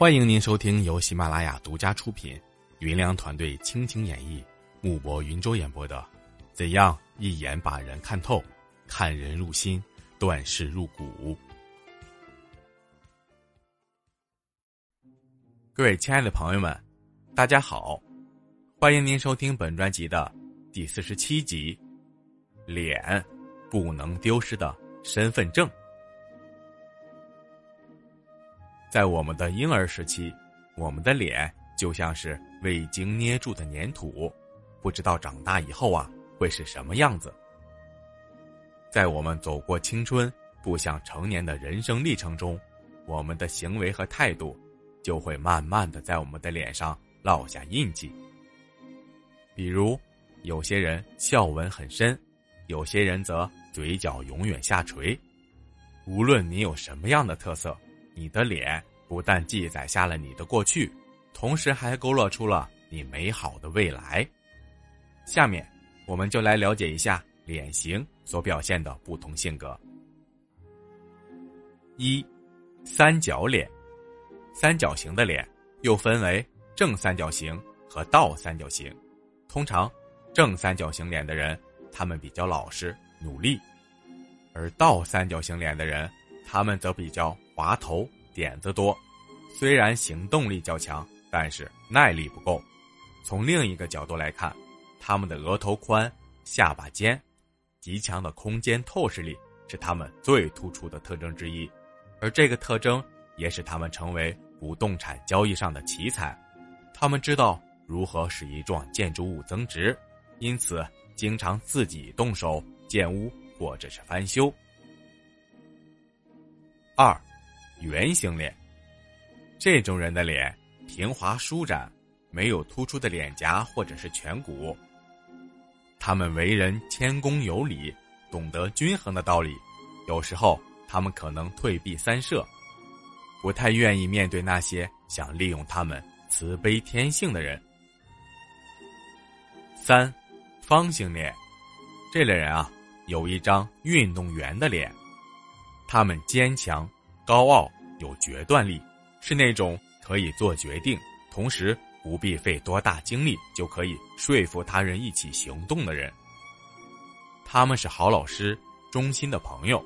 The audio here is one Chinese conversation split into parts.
欢迎您收听由喜马拉雅独家出品、云良团队倾情演绎、木博云舟演播的《怎样一眼把人看透，看人入心，断事入骨》。各位亲爱的朋友们，大家好，欢迎您收听本专辑的第四十七集《脸不能丢失的身份证》。在我们的婴儿时期，我们的脸就像是未经捏住的粘土，不知道长大以后啊会是什么样子。在我们走过青春、步向成年的人生历程中，我们的行为和态度就会慢慢的在我们的脸上烙下印记。比如，有些人笑纹很深，有些人则嘴角永远下垂。无论你有什么样的特色。你的脸不但记载下了你的过去，同时还勾勒出了你美好的未来。下面，我们就来了解一下脸型所表现的不同性格。一，三角脸，三角形的脸又分为正三角形和倒三角形。通常，正三角形脸的人，他们比较老实努力；而倒三角形脸的人，他们则比较。滑头点子多，虽然行动力较强，但是耐力不够。从另一个角度来看，他们的额头宽、下巴尖，极强的空间透视力是他们最突出的特征之一，而这个特征也使他们成为不动产交易上的奇才。他们知道如何使一幢建筑物增值，因此经常自己动手建屋或者是翻修。二。圆形脸，这种人的脸平滑舒展，没有突出的脸颊或者是颧骨。他们为人谦恭有礼，懂得均衡的道理。有时候他们可能退避三舍，不太愿意面对那些想利用他们慈悲天性的人。三，方形脸，这类人啊，有一张运动员的脸，他们坚强。高傲有决断力，是那种可以做决定，同时不必费多大精力就可以说服他人一起行动的人。他们是好老师，忠心的朋友。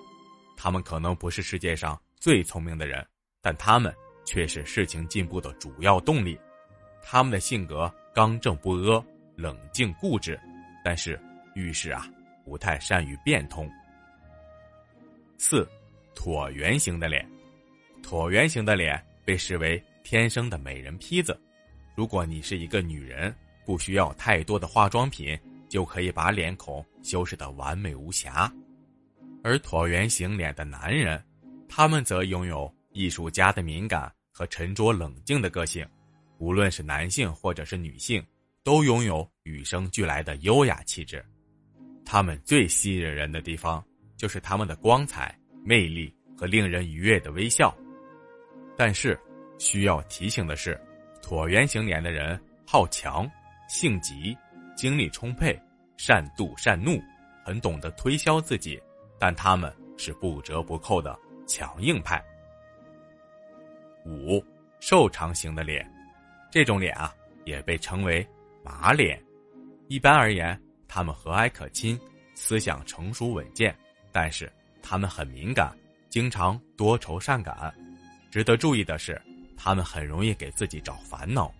他们可能不是世界上最聪明的人，但他们却是事情进步的主要动力。他们的性格刚正不阿，冷静固执，但是遇事啊不太善于变通。四，椭圆形的脸。椭圆形的脸被视为天生的美人坯子。如果你是一个女人，不需要太多的化妆品，就可以把脸孔修饰的完美无瑕。而椭圆形脸的男人，他们则拥有艺术家的敏感和沉着冷静的个性。无论是男性或者是女性，都拥有与生俱来的优雅气质。他们最吸引人的地方，就是他们的光彩、魅力和令人愉悦的微笑。但是，需要提醒的是，椭圆形脸的人好强、性急、精力充沛、善妒善怒，很懂得推销自己，但他们是不折不扣的强硬派。五，瘦长型的脸，这种脸啊，也被称为马脸。一般而言，他们和蔼可亲，思想成熟稳健，但是他们很敏感，经常多愁善感。值得注意的是，他们很容易给自己找烦恼。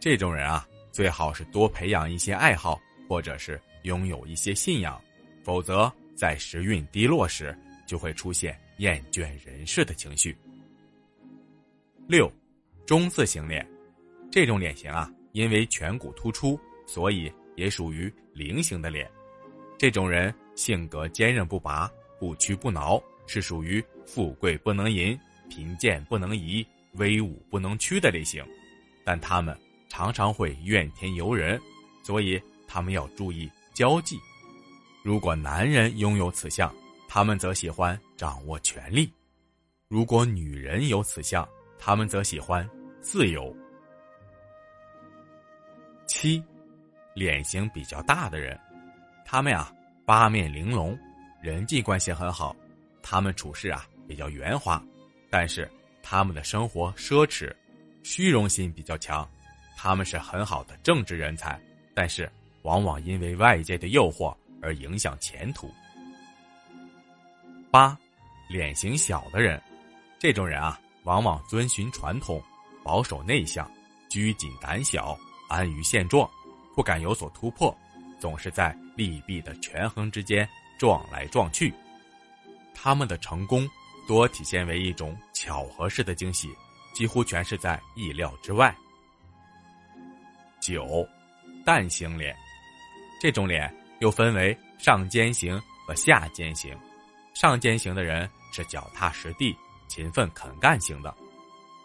这种人啊，最好是多培养一些爱好，或者是拥有一些信仰，否则在时运低落时，就会出现厌倦人世的情绪。六，中字形脸，这种脸型啊，因为颧骨突出，所以也属于菱形的脸。这种人性格坚韧不拔，不屈不挠，是属于富贵不能淫。贫贱不能移，威武不能屈的类型，但他们常常会怨天尤人，所以他们要注意交际。如果男人拥有此相，他们则喜欢掌握权力；如果女人有此相，他们则喜欢自由。七，脸型比较大的人，他们呀八面玲珑，人际关系很好，他们处事啊比较圆滑。但是他们的生活奢侈，虚荣心比较强，他们是很好的政治人才，但是往往因为外界的诱惑而影响前途。八，脸型小的人，这种人啊，往往遵循传统，保守内向，拘谨胆小，安于现状，不敢有所突破，总是在利弊的权衡之间撞来撞去。他们的成功多体现为一种巧合式的惊喜。几乎全是在意料之外。九，蛋形脸，这种脸又分为上尖型和下尖型。上尖型的人是脚踏实地、勤奋肯干型的，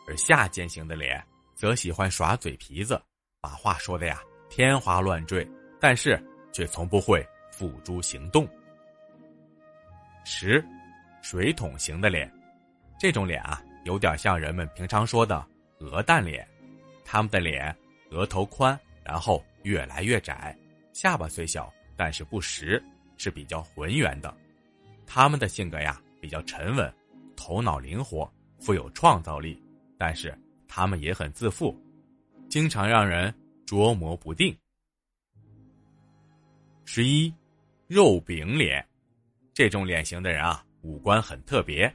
而下尖型的脸则喜欢耍嘴皮子，把话说的呀天花乱坠，但是却从不会付诸行动。十，水桶型的脸，这种脸啊。有点像人们平常说的“鹅蛋脸”，他们的脸额头宽，然后越来越窄，下巴虽小，但是不实，是比较浑圆的。他们的性格呀比较沉稳，头脑灵活，富有创造力，但是他们也很自负，经常让人捉摸不定。十一，肉饼脸，这种脸型的人啊，五官很特别。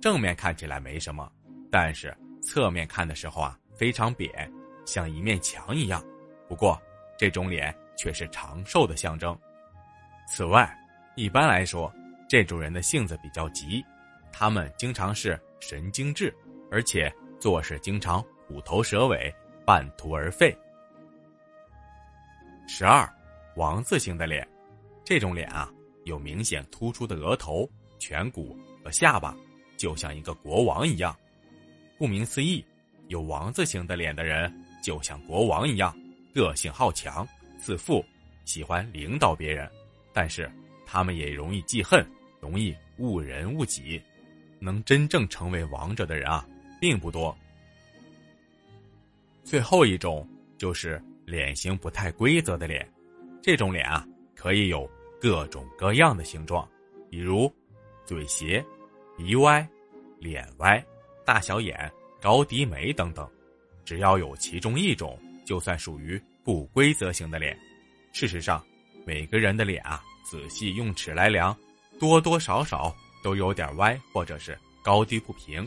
正面看起来没什么，但是侧面看的时候啊，非常扁，像一面墙一样。不过，这种脸却是长寿的象征。此外，一般来说，这种人的性子比较急，他们经常是神经质，而且做事经常虎头蛇尾，半途而废。十二，王字形的脸，这种脸啊，有明显突出的额头、颧骨和下巴。就像一个国王一样，顾名思义，有王字形的脸的人就像国王一样，个性好强、自负，喜欢领导别人。但是他们也容易记恨，容易误人误己，能真正成为王者的人啊，并不多。最后一种就是脸型不太规则的脸，这种脸啊，可以有各种各样的形状，比如嘴斜。鼻歪、脸歪、大小眼、高低眉等等，只要有其中一种，就算属于不规则型的脸。事实上，每个人的脸啊，仔细用尺来量，多多少少都有点歪，或者是高低不平。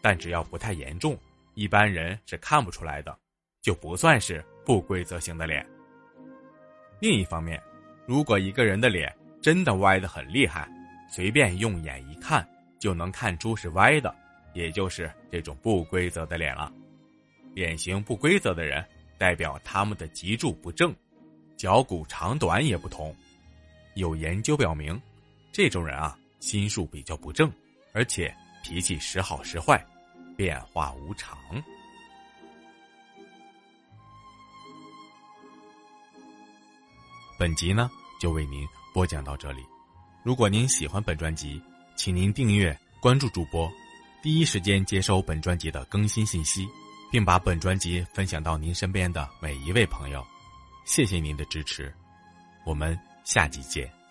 但只要不太严重，一般人是看不出来的，就不算是不规则型的脸。另一方面，如果一个人的脸真的歪得很厉害，随便用眼一看。就能看出是歪的，也就是这种不规则的脸了。脸型不规则的人，代表他们的脊柱不正，脚骨长短也不同。有研究表明，这种人啊，心术比较不正，而且脾气时好时坏，变化无常。本集呢，就为您播讲到这里。如果您喜欢本专辑，请您订阅关注主播，第一时间接收本专辑的更新信息，并把本专辑分享到您身边的每一位朋友。谢谢您的支持，我们下集见。